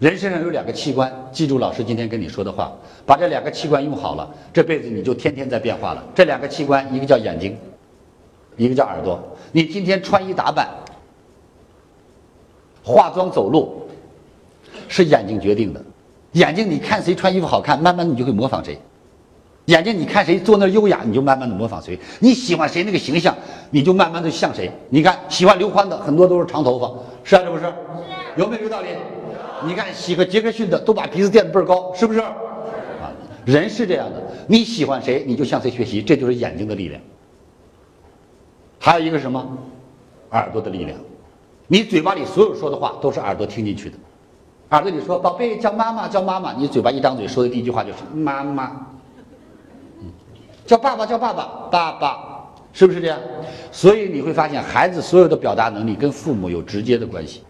人身上有两个器官，记住老师今天跟你说的话，把这两个器官用好了，这辈子你就天天在变化了。这两个器官，一个叫眼睛，一个叫耳朵。你今天穿衣打扮、化妆走路，是眼睛决定的。眼睛，你看谁穿衣服好看，慢慢你就会模仿谁；眼睛，你看谁坐那优雅，你就慢慢的模仿谁。你喜欢谁那个形象，你就慢慢的像谁。你看，喜欢刘欢的很多都是长头发，是啊，这不是？有没有这个道理？你看喜欢杰克逊的都把鼻子垫得倍儿高，是不是？啊，人是这样的，你喜欢谁，你就向谁学习，这就是眼睛的力量。还有一个什么？耳朵的力量。你嘴巴里所有说的话都是耳朵听进去的。耳朵里说“宝贝叫妈妈叫妈妈”，你嘴巴一张嘴说的第一句话就是“妈妈”。叫爸爸叫爸爸爸爸，是不是这样？所以你会发现，孩子所有的表达能力跟父母有直接的关系。